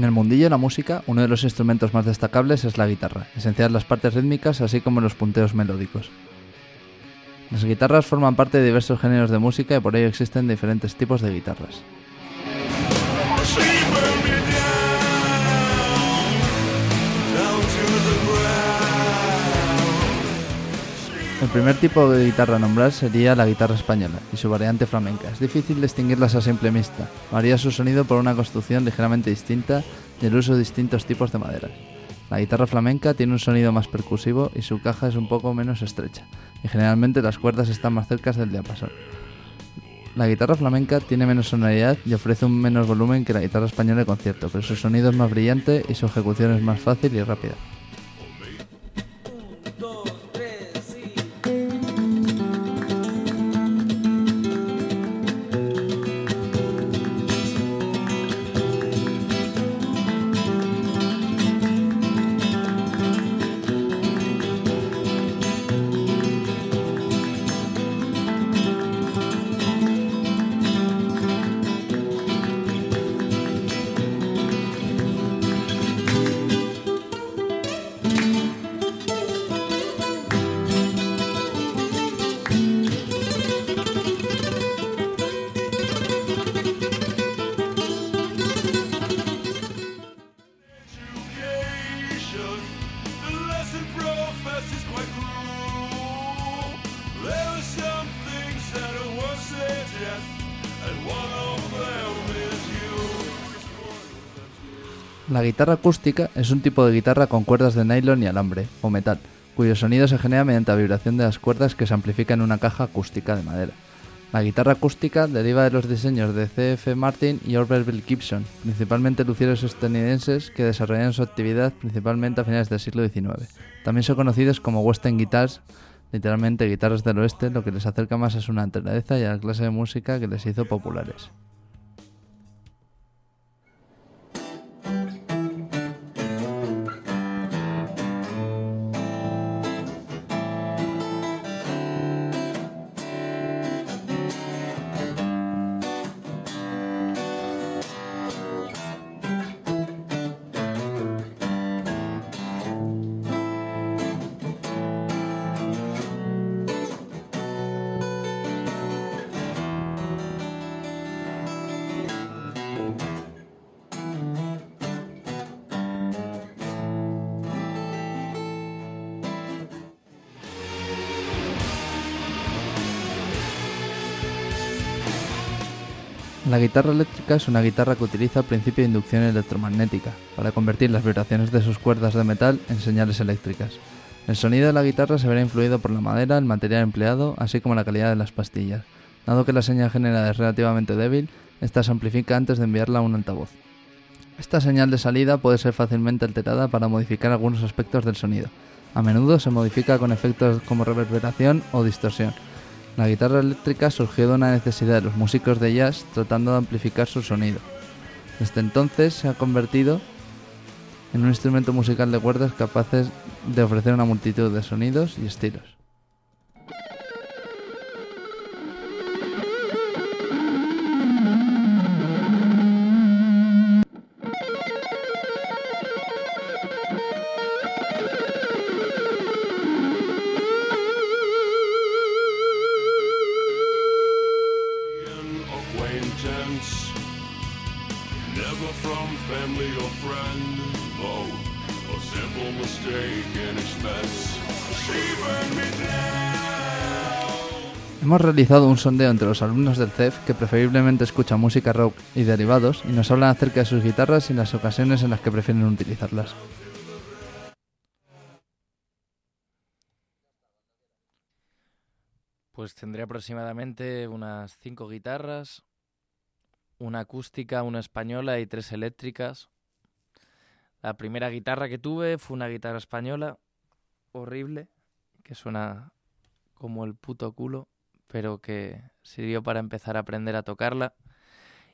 En el mundillo de la música, uno de los instrumentos más destacables es la guitarra, esencial en las partes rítmicas así como los punteos melódicos. Las guitarras forman parte de diversos géneros de música y por ello existen diferentes tipos de guitarras. El primer tipo de guitarra a nombrar sería la guitarra española y su variante flamenca. Es difícil distinguirlas a simple vista. Varía su sonido por una construcción ligeramente distinta y el uso de distintos tipos de madera. La guitarra flamenca tiene un sonido más percusivo y su caja es un poco menos estrecha, y generalmente las cuerdas están más cerca del diapasón. La guitarra flamenca tiene menos sonoridad y ofrece un menos volumen que la guitarra española de concierto, pero su sonido es más brillante y su ejecución es más fácil y rápida. La guitarra acústica es un tipo de guitarra con cuerdas de nylon y alambre, o metal, cuyo sonido se genera mediante la vibración de las cuerdas que se amplifica en una caja acústica de madera. La guitarra acústica deriva de los diseños de C.F. Martin y Orville Gibson, principalmente lucieros estadounidenses que desarrollaron su actividad principalmente a finales del siglo XIX. También son conocidos como Western Guitars, literalmente guitarras del oeste, lo que les acerca más a su naturaleza y a la clase de música que les hizo populares. La guitarra eléctrica es una guitarra que utiliza el principio de inducción electromagnética para convertir las vibraciones de sus cuerdas de metal en señales eléctricas. El sonido de la guitarra se verá influido por la madera, el material empleado, así como la calidad de las pastillas. Dado que la señal generada es relativamente débil, esta se amplifica antes de enviarla a un altavoz. Esta señal de salida puede ser fácilmente alterada para modificar algunos aspectos del sonido. A menudo se modifica con efectos como reverberación o distorsión. La guitarra eléctrica surgió de una necesidad de los músicos de jazz tratando de amplificar su sonido. Desde entonces se ha convertido en un instrumento musical de cuerdas capaces de ofrecer una multitud de sonidos y estilos. Never from family or friend. Oh, a simple mistake in expense. She burned me down. Hemos realizado un sondeo entre los alumnos del CEF que preferiblemente escuchan música rock y derivados y nos hablan acerca de sus guitarras y las ocasiones en las que prefieren utilizarlas. Pues tendré aproximadamente unas cinco guitarras, una acústica, una española y tres eléctricas. La primera guitarra que tuve fue una guitarra española horrible, que suena como el puto culo, pero que sirvió para empezar a aprender a tocarla.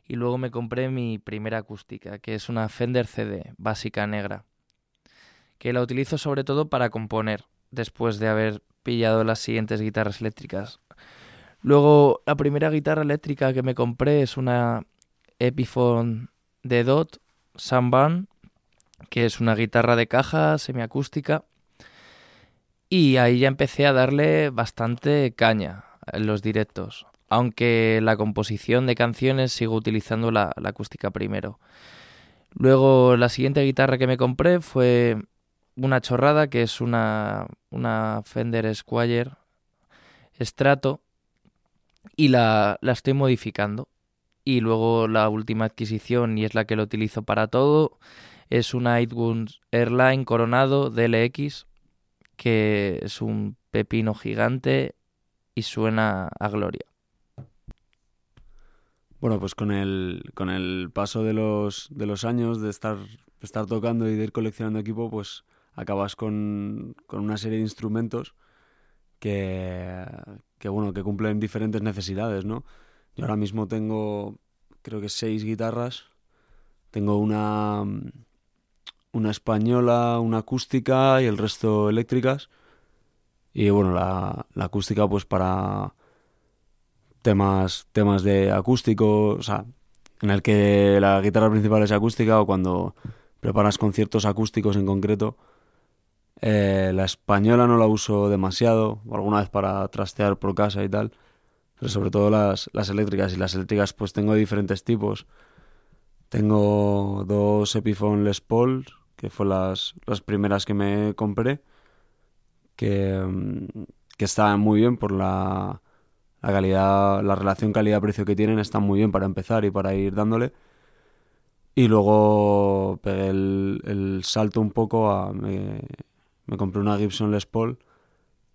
Y luego me compré mi primera acústica, que es una Fender CD básica negra, que la utilizo sobre todo para componer, después de haber pillado las siguientes guitarras eléctricas. Luego, la primera guitarra eléctrica que me compré es una Epiphone de Dot Samban, que es una guitarra de caja semiacústica. Y ahí ya empecé a darle bastante caña en los directos, aunque la composición de canciones sigo utilizando la, acústica primero. Luego la siguiente guitarra que me compré fue una chorrada que es una, una Fender Squire Strato y la, la estoy modificando. Y luego la última adquisición, y es la que lo utilizo para todo, es una Edguns Airline Coronado DLX, que es un pepino gigante y suena a gloria. Bueno, pues con el, con el paso de los, de los años, de estar, estar tocando y de ir coleccionando equipo, pues acabas con, con una serie de instrumentos que, que, bueno, que cumplen diferentes necesidades, ¿no? Yo ahora mismo tengo, creo que seis guitarras. Tengo una, una española, una acústica y el resto eléctricas. Y bueno, la, la acústica pues para temas, temas de acústico, o sea, en el que la guitarra principal es acústica o cuando preparas conciertos acústicos en concreto. Eh, la española no la uso demasiado, alguna vez para trastear por casa y tal, pero sobre todo las, las eléctricas. Y las eléctricas pues tengo diferentes tipos. Tengo dos Epiphone Les Paul, que fue las, las primeras que me compré, que, que estaban muy bien por la, la calidad, la relación calidad-precio que tienen, están muy bien para empezar y para ir dándole. Y luego pegué el, el salto un poco a... Me, me compré una Gibson Les Paul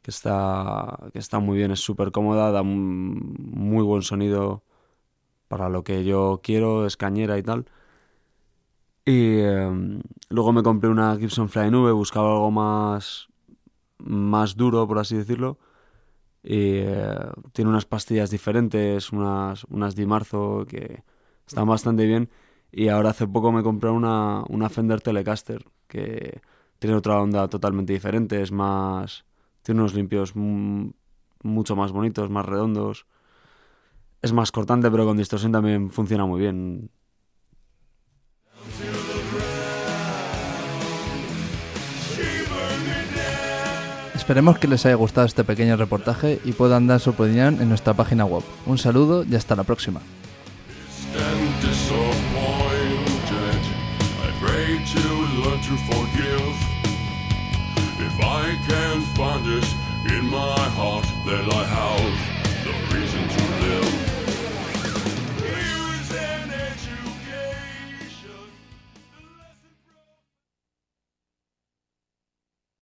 que está, que está muy bien, es súper cómoda, da muy buen sonido para lo que yo quiero, es cañera y tal. Y eh, luego me compré una Gibson Fly Nube, buscaba algo más, más duro, por así decirlo. Y eh, tiene unas pastillas diferentes, unas, unas Di Marzo que están bastante bien. Y ahora hace poco me compré una, una Fender Telecaster que tiene otra onda totalmente diferente, es más... Tiene unos limpios mucho más bonitos, más redondos. Es más cortante, pero con distorsión también funciona muy bien. Esperemos que les haya gustado este pequeño reportaje y puedan dar su opinión en nuestra página web. Un saludo y hasta la próxima. find in my heart that I have. The reason